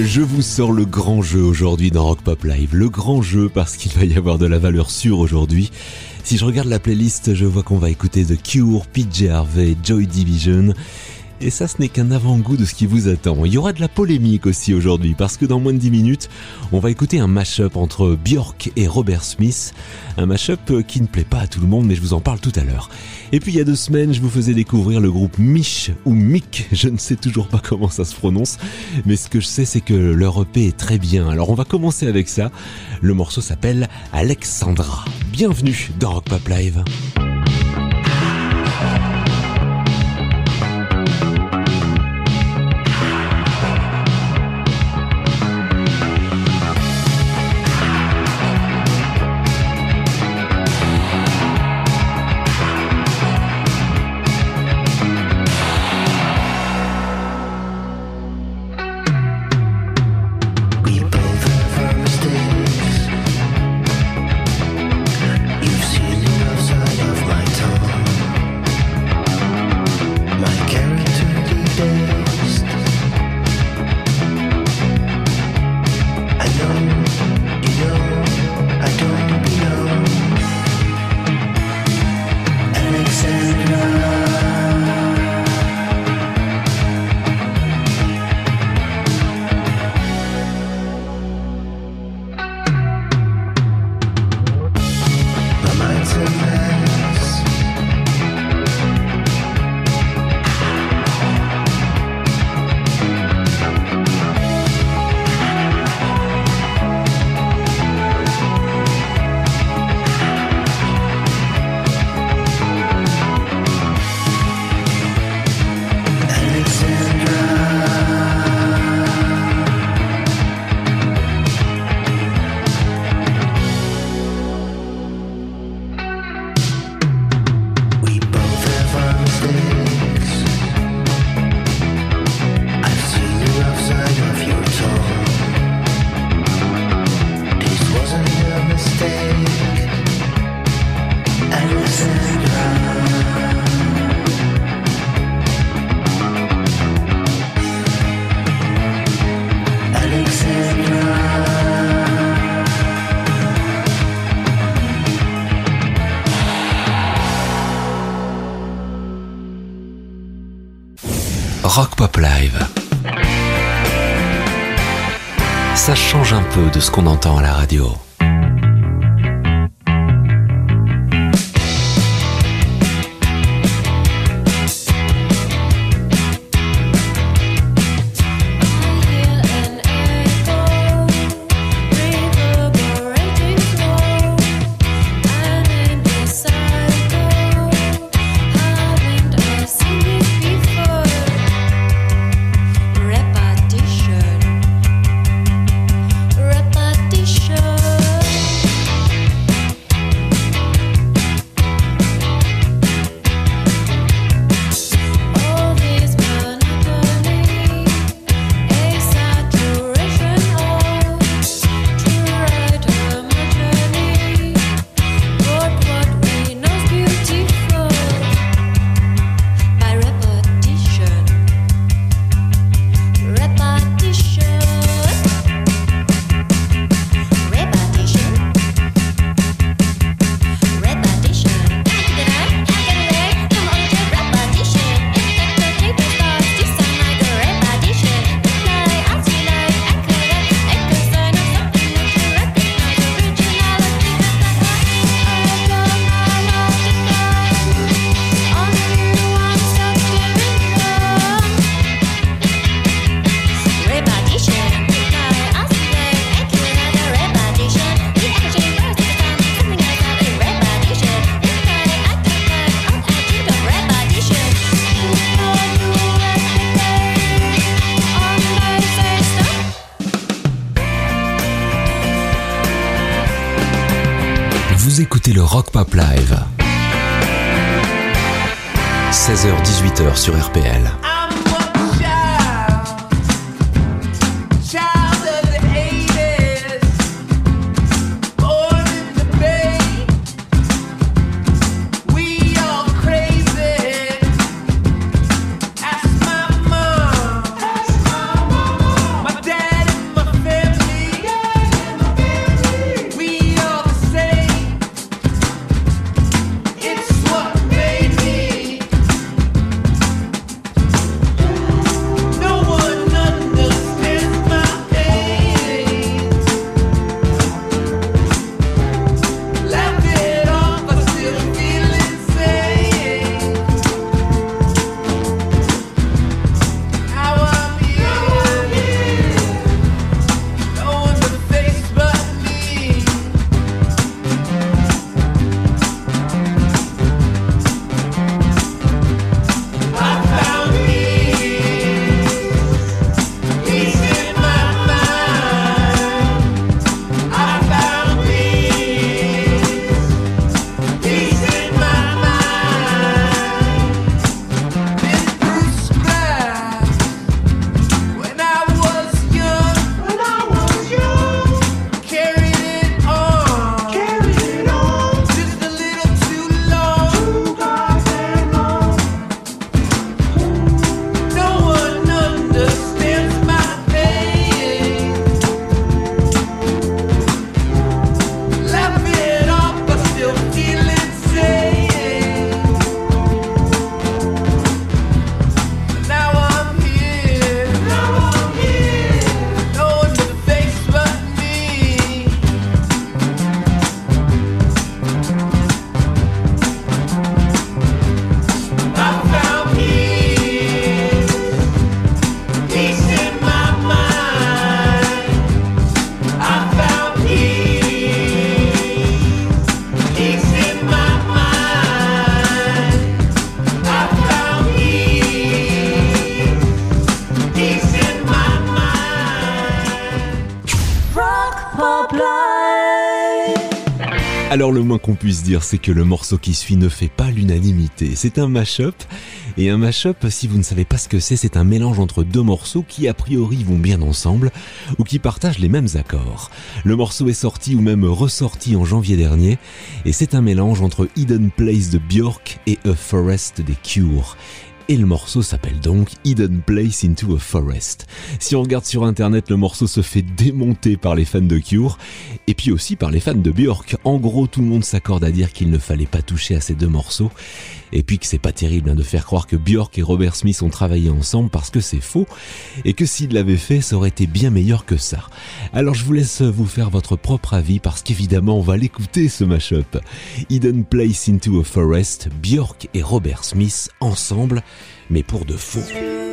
Je vous sors le grand jeu aujourd'hui dans Rock Pop Live. Le grand jeu parce qu'il va y avoir de la valeur sûre aujourd'hui. Si je regarde la playlist, je vois qu'on va écouter The Cure, PJ Harvey, Joy Division. Et ça, ce n'est qu'un avant-goût de ce qui vous attend. Il y aura de la polémique aussi aujourd'hui, parce que dans moins de 10 minutes, on va écouter un mash-up entre Björk et Robert Smith. Un mash-up qui ne plaît pas à tout le monde, mais je vous en parle tout à l'heure. Et puis il y a deux semaines, je vous faisais découvrir le groupe Mich ou Mick, je ne sais toujours pas comment ça se prononce, mais ce que je sais c'est que leur EP est très bien. Alors on va commencer avec ça. Le morceau s'appelle Alexandra. Bienvenue dans Rock Pop Live. Entend la qu'on puisse dire, c'est que le morceau qui suit ne fait pas l'unanimité. C'est un mash-up. Et un mash-up, si vous ne savez pas ce que c'est, c'est un mélange entre deux morceaux qui a priori vont bien ensemble ou qui partagent les mêmes accords. Le morceau est sorti ou même ressorti en janvier dernier et c'est un mélange entre Hidden Place de Björk et A Forest des Cure et le morceau s'appelle donc Hidden Place into a Forest. Si on regarde sur internet, le morceau se fait démonter par les fans de Cure et puis aussi par les fans de Björk. En gros, tout le monde s'accorde à dire qu'il ne fallait pas toucher à ces deux morceaux et puis que c'est pas terrible hein, de faire croire que Björk et Robert Smith ont travaillé ensemble parce que c'est faux et que s'ils l'avaient fait, ça aurait été bien meilleur que ça. Alors je vous laisse vous faire votre propre avis parce qu'évidemment on va l'écouter ce mashup. Hidden Place into a Forest, Björk et Robert Smith ensemble, mais pour de faux.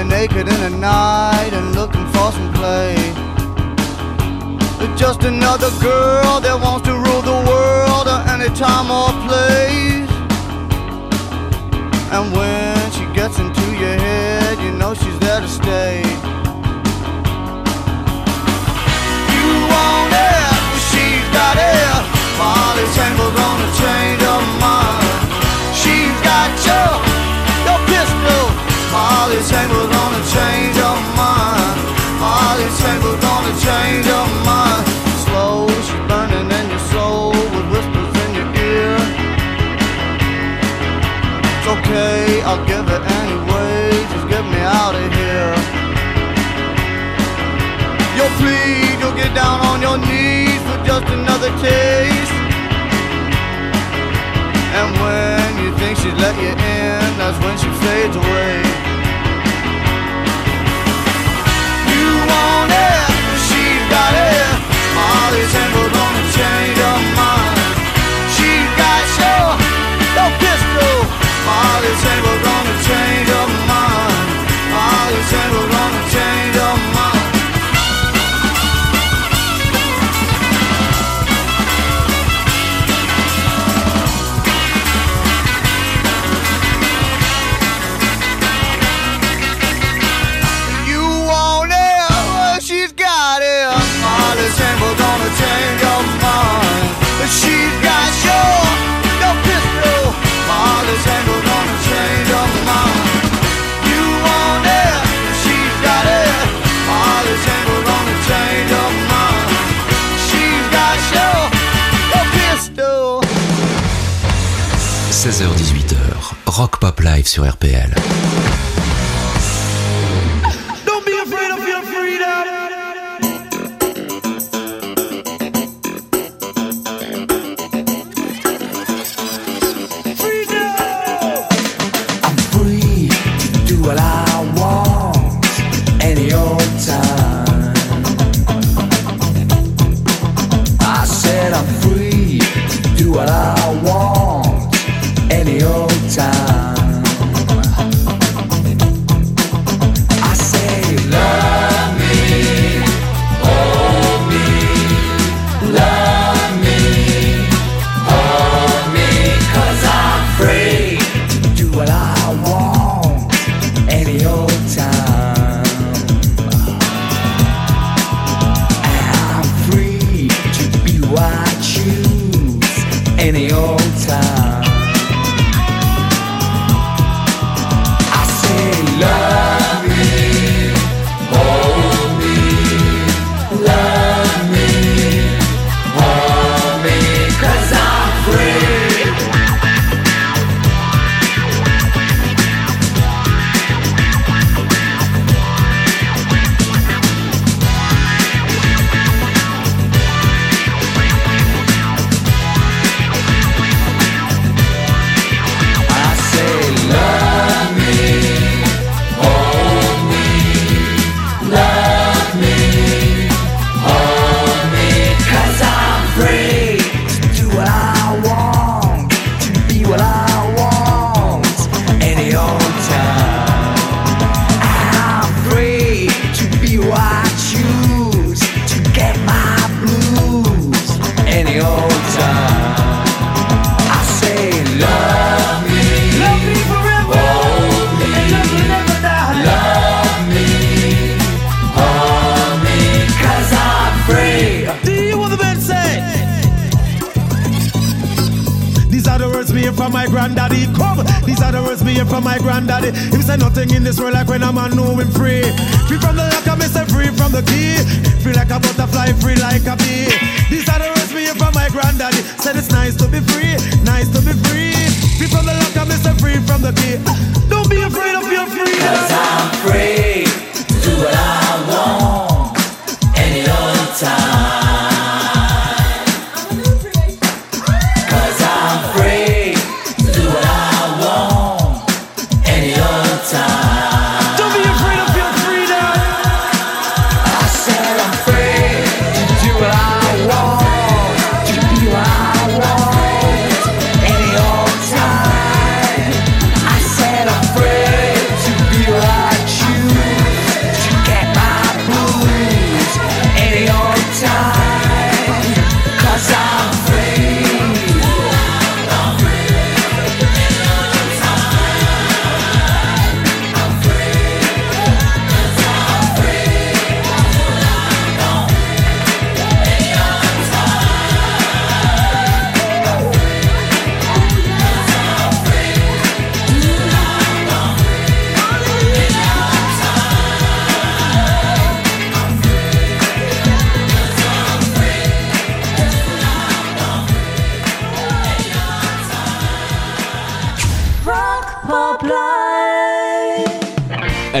were naked in the night and looking for some play. Just another girl that wants to rule the world at any time or place. And when she gets into your head, you know she's there to stay. You want it, well she's got it. Molly's tangled on the chain. down on your knees for just another taste. And when you think she'd let you in, that's when she fades away. You want it, she's got it. Molly's ain't gonna change her mind. She got your, your pistol. Molly's ain't. 16h-18h, Rock Pop Live sur RPL.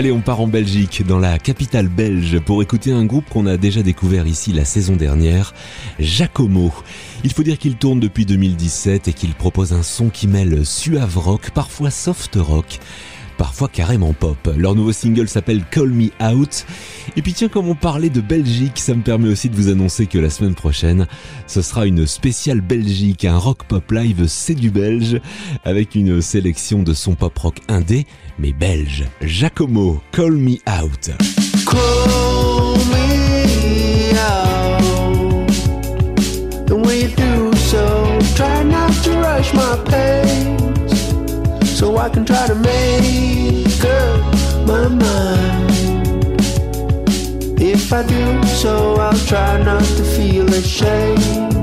Allez, on part en Belgique, dans la capitale belge, pour écouter un groupe qu'on a déjà découvert ici la saison dernière, Giacomo. Il faut dire qu'il tourne depuis 2017 et qu'il propose un son qui mêle suave rock, parfois soft rock, parfois carrément pop. Leur nouveau single s'appelle Call Me Out. Et puis tiens, comme on parlait de Belgique, ça me permet aussi de vous annoncer que la semaine prochaine, ce sera une spéciale Belgique, un rock pop live c'est du belge, avec une sélection de son pop rock indé, mais belge. Giacomo, Call Me Out. Call me out. So I can try to make up my mind. If I do so, I'll try not to feel ashamed.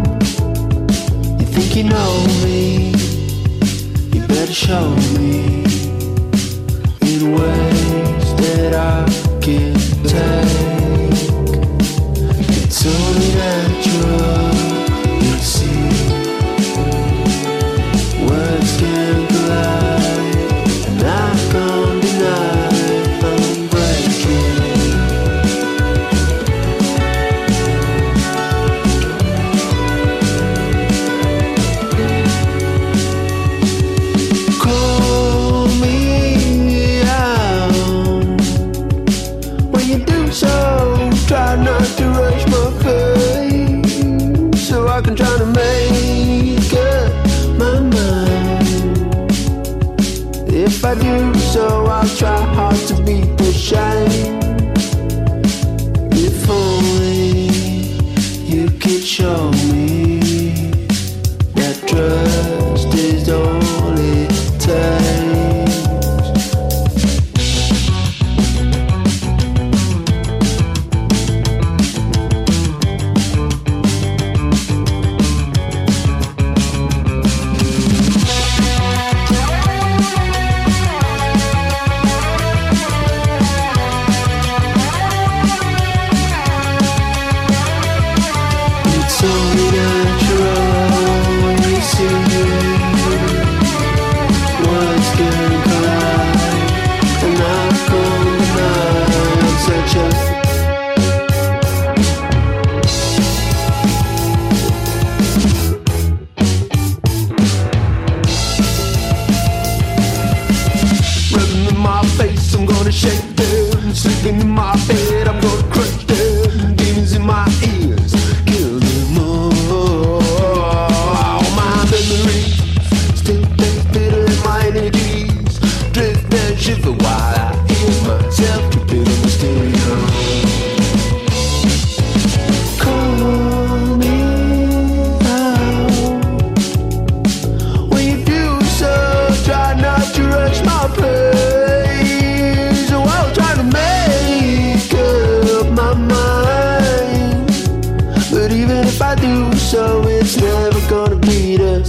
You think you know me? You better show me in ways that I can take. It's only natural,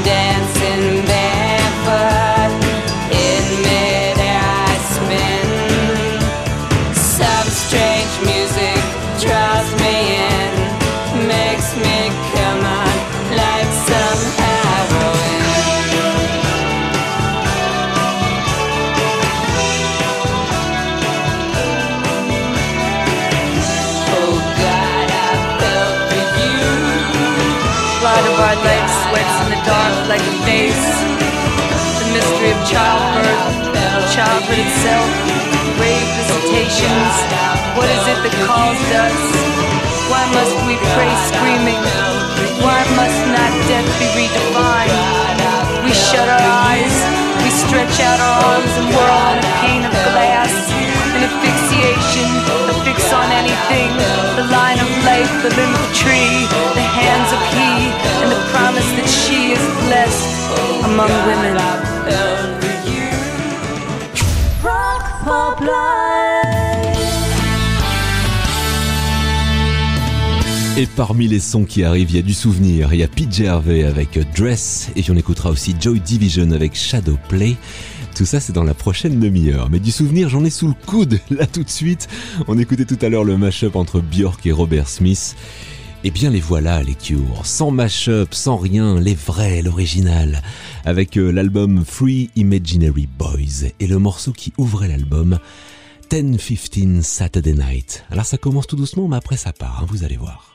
Down. Childbirth, childhood itself, grave visitations. What is it that calls us? Why must we pray screaming? Why must not death be redefined? We shut our eyes, we stretch out our arms and whirl on a pane of glass. An asphyxiation, a fix on anything. The line of life, the limb of tree, the hands of he, and the promise that she is blessed among women. Et parmi les sons qui arrivent, il y a du souvenir. Il y a PJ Harvey avec Dress et on écoutera aussi Joy Division avec Shadow Play. Tout ça, c'est dans la prochaine demi-heure. Mais du souvenir, j'en ai sous le coude, là tout de suite. On écoutait tout à l'heure le mash-up entre Björk et Robert Smith. Eh bien, les voilà, les Cure. Sans mash-up, sans rien, les vrais, l'original. Avec euh, l'album Free Imaginary Boys. Et le morceau qui ouvrait l'album, 10-15 Saturday Night. Alors ça commence tout doucement, mais après ça part, hein, vous allez voir.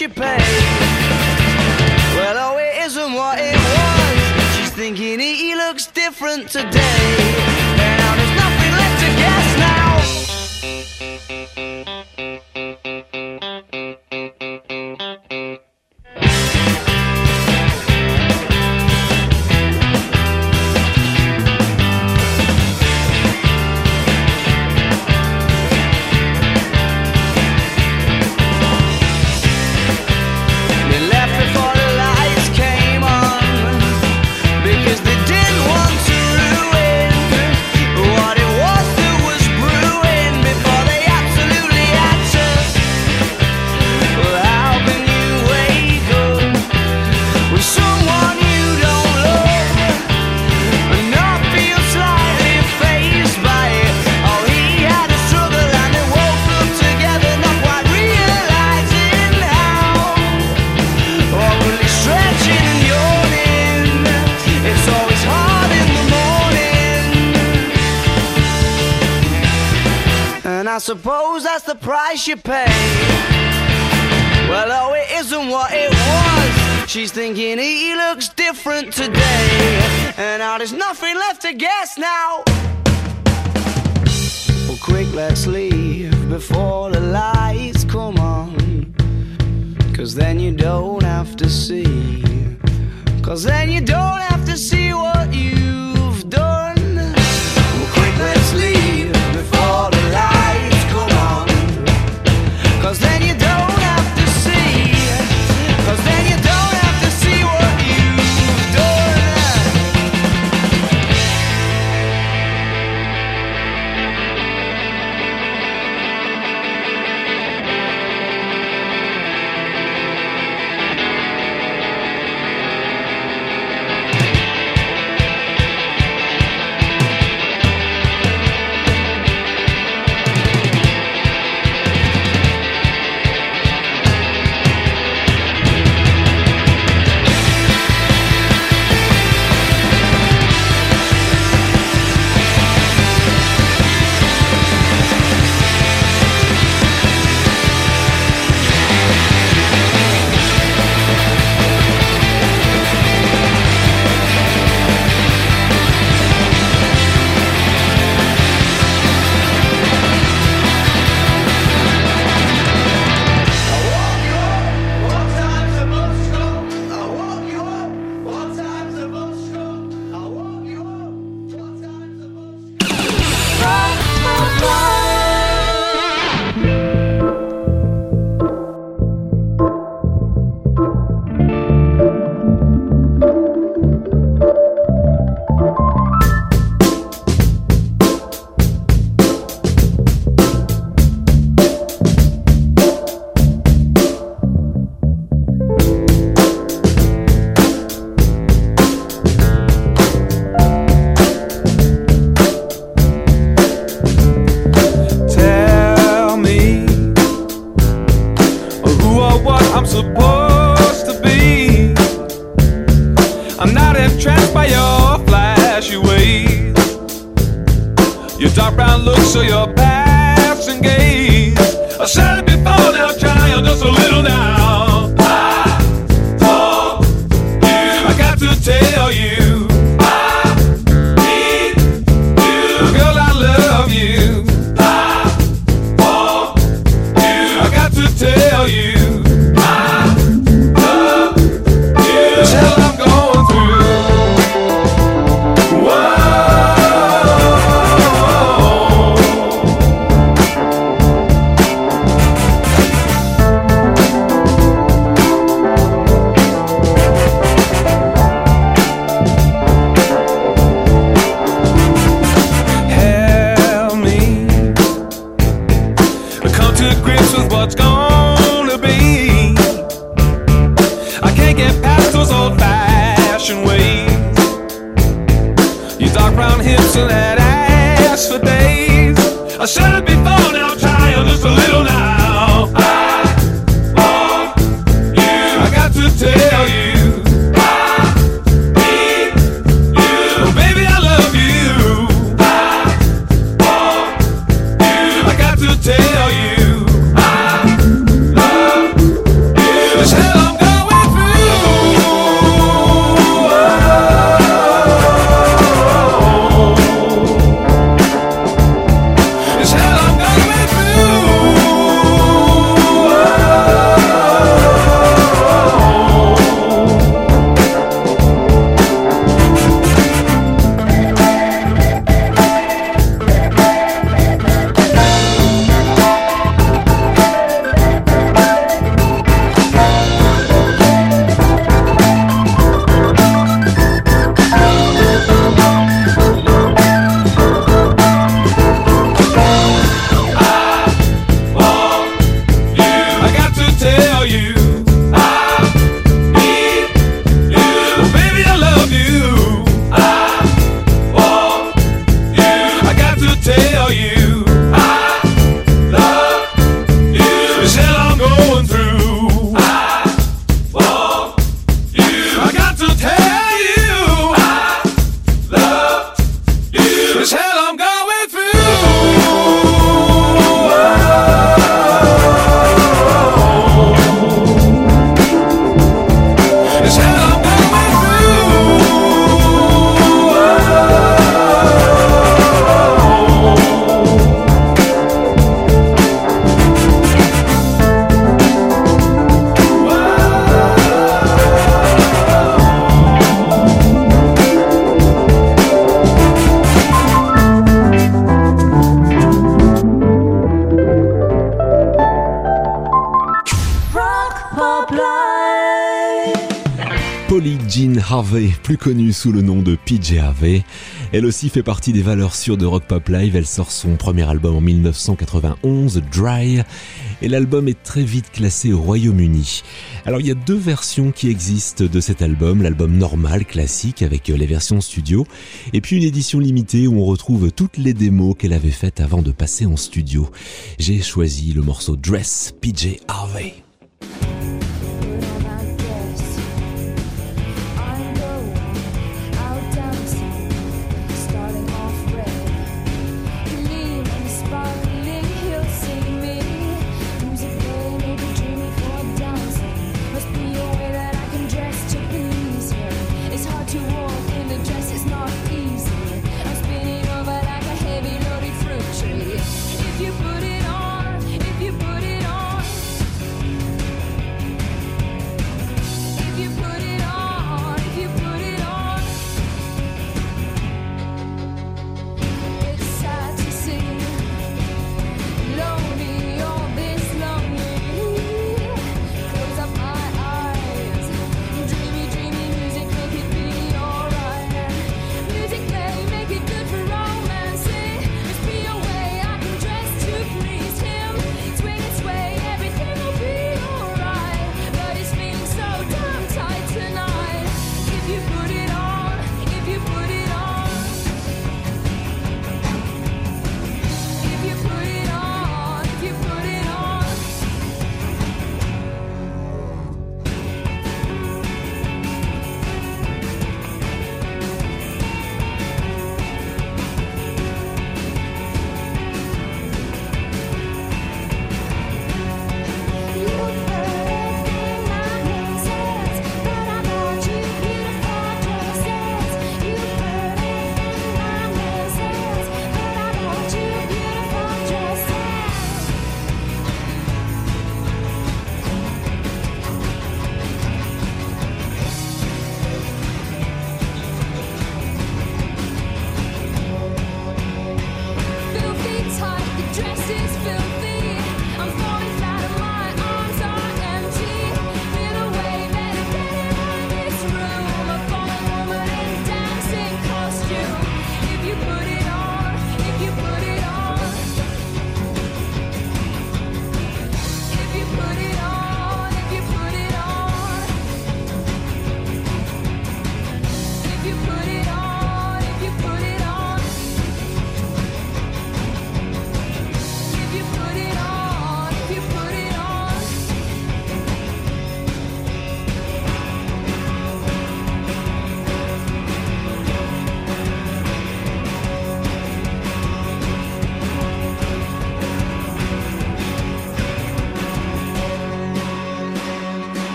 you back. was. She's thinking he looks different today. And now there's nothing left to guess now. Well, quick, let's leave before the lights come on. Cause then you don't have to see. Cause then you don't have to see. connue sous le nom de PJ Harvey. Elle aussi fait partie des valeurs sûres de Rock Pop Live. Elle sort son premier album en 1991, Dry, et l'album est très vite classé au Royaume-Uni. Alors il y a deux versions qui existent de cet album, l'album normal, classique, avec les versions studio, et puis une édition limitée où on retrouve toutes les démos qu'elle avait faites avant de passer en studio. J'ai choisi le morceau Dress PJ Harvey.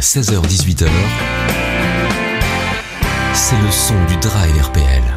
16h-18h, c'est le son du Drive RPL.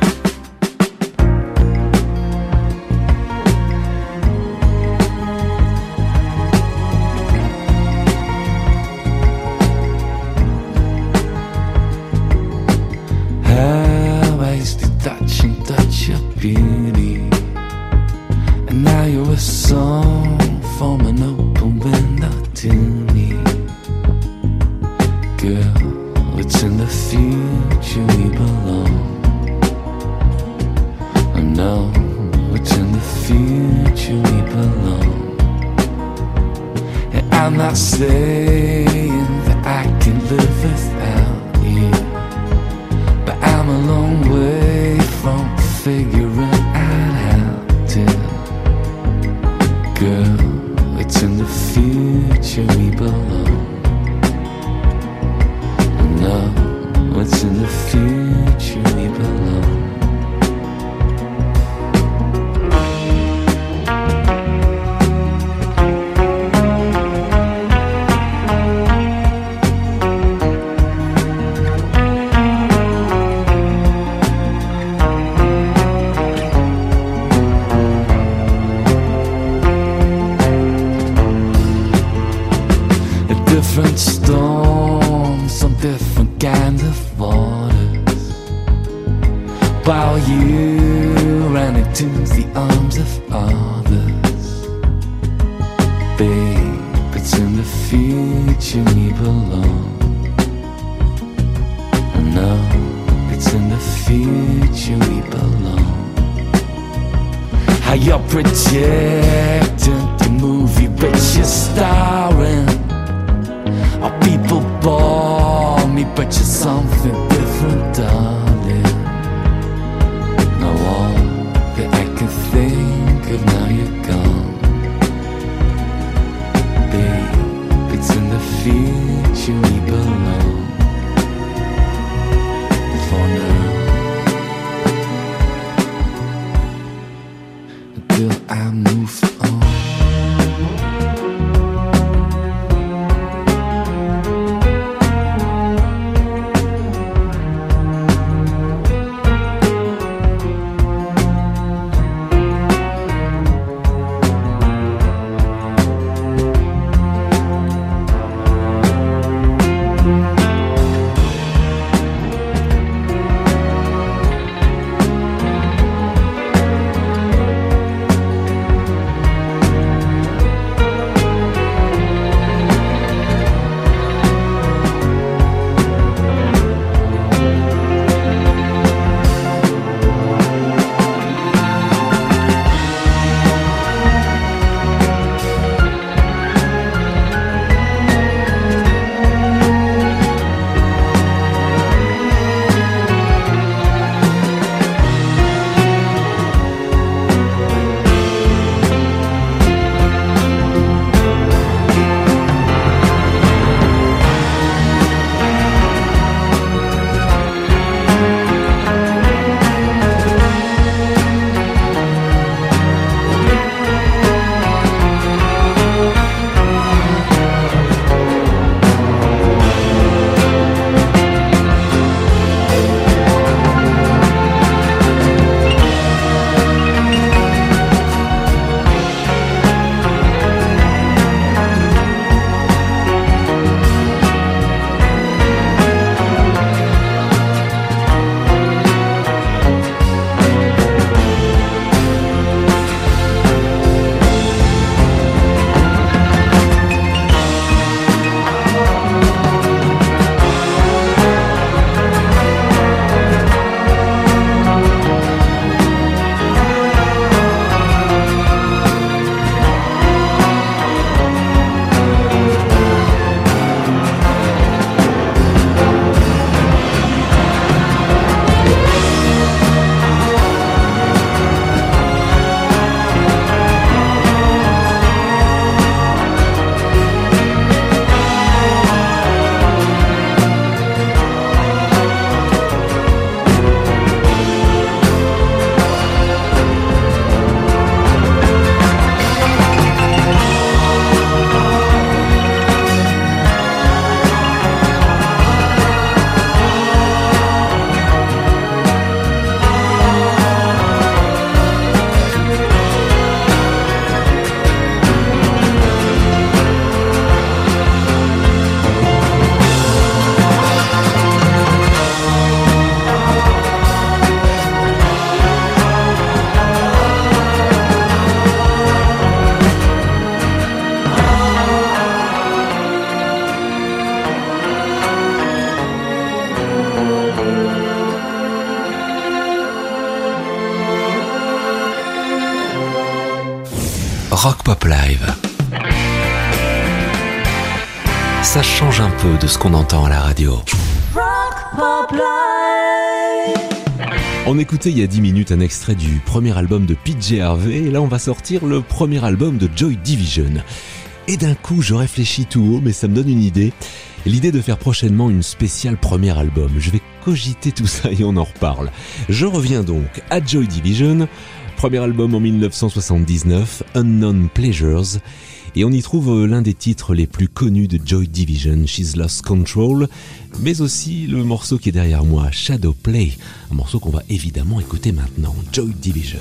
Qu'on entend à la radio. On écoutait il y a 10 minutes un extrait du premier album de PJ Harvey et là on va sortir le premier album de Joy Division. Et d'un coup je réfléchis tout haut mais ça me donne une idée. L'idée de faire prochainement une spéciale premier album. Je vais cogiter tout ça et on en reparle. Je reviens donc à Joy Division. Premier album en 1979, Unknown Pleasures. Et on y trouve l'un des titres les plus connus de Joy Division, She's Lost Control, mais aussi le morceau qui est derrière moi, Shadow Play, un morceau qu'on va évidemment écouter maintenant, Joy Division.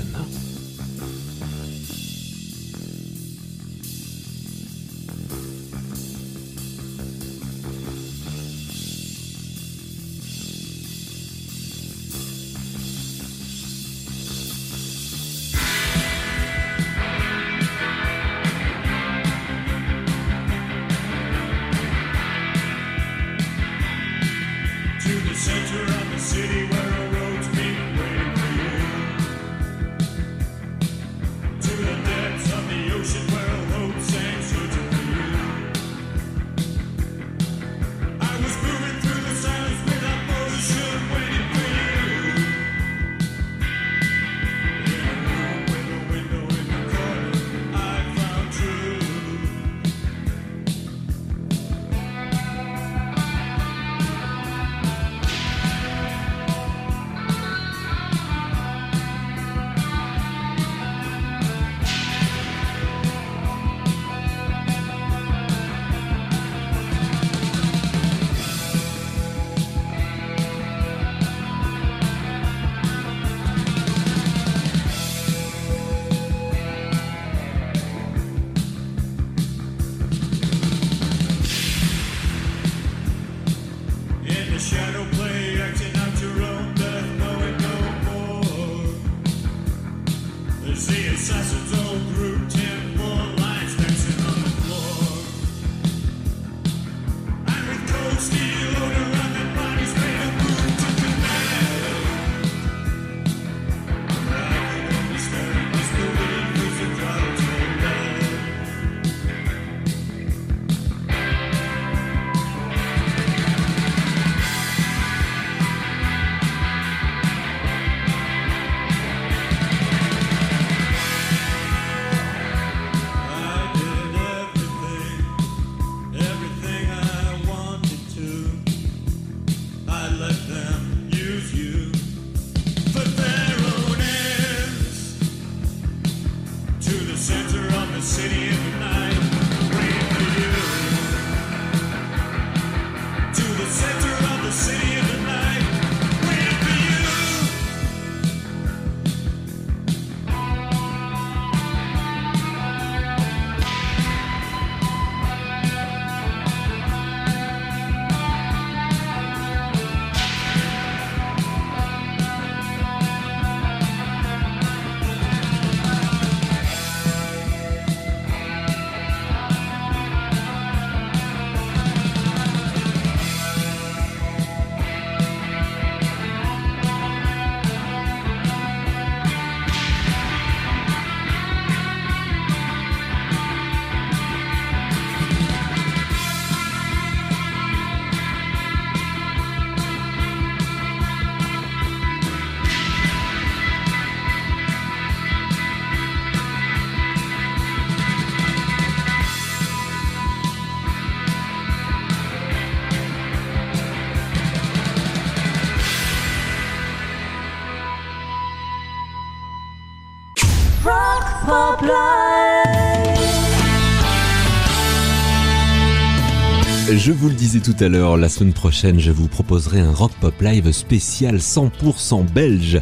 Je vous le disais tout à l'heure, la semaine prochaine, je vous proposerai un rock pop live spécial 100% belge.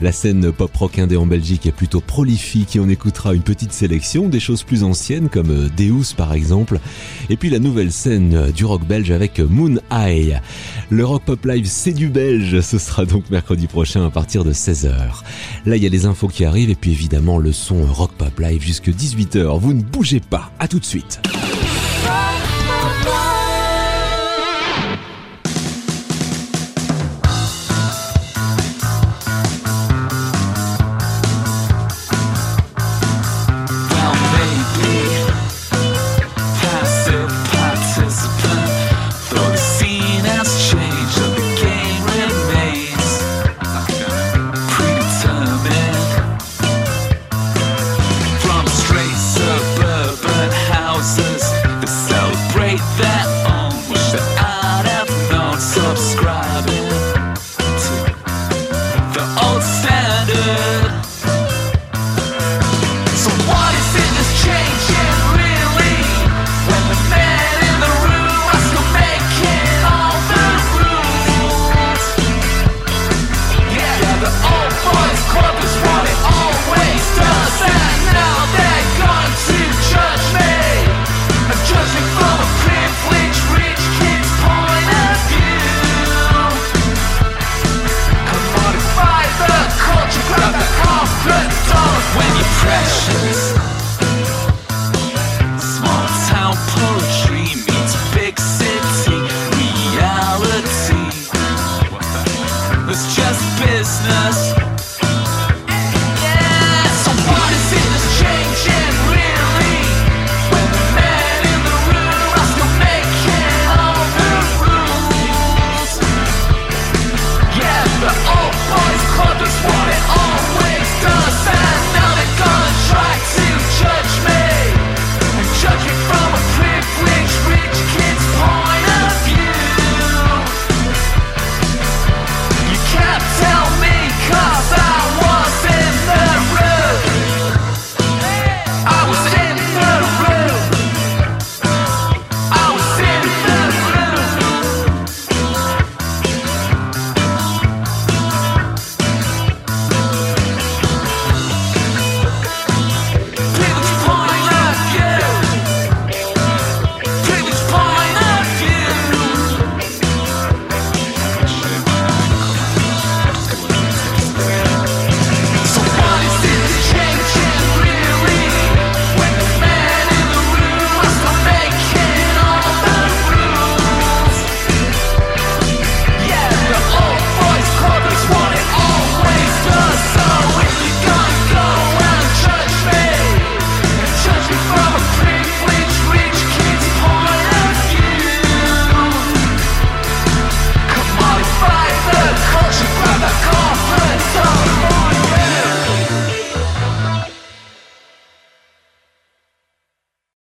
La scène pop rock indé en Belgique est plutôt prolifique et on écoutera une petite sélection des choses plus anciennes comme euh, Deus par exemple. Et puis la nouvelle scène euh, du rock belge avec Moon Eye. Le rock pop live c'est du belge, ce sera donc mercredi prochain à partir de 16h. Là il y a les infos qui arrivent et puis évidemment le son rock pop live jusque 18h. Vous ne bougez pas, à tout de suite.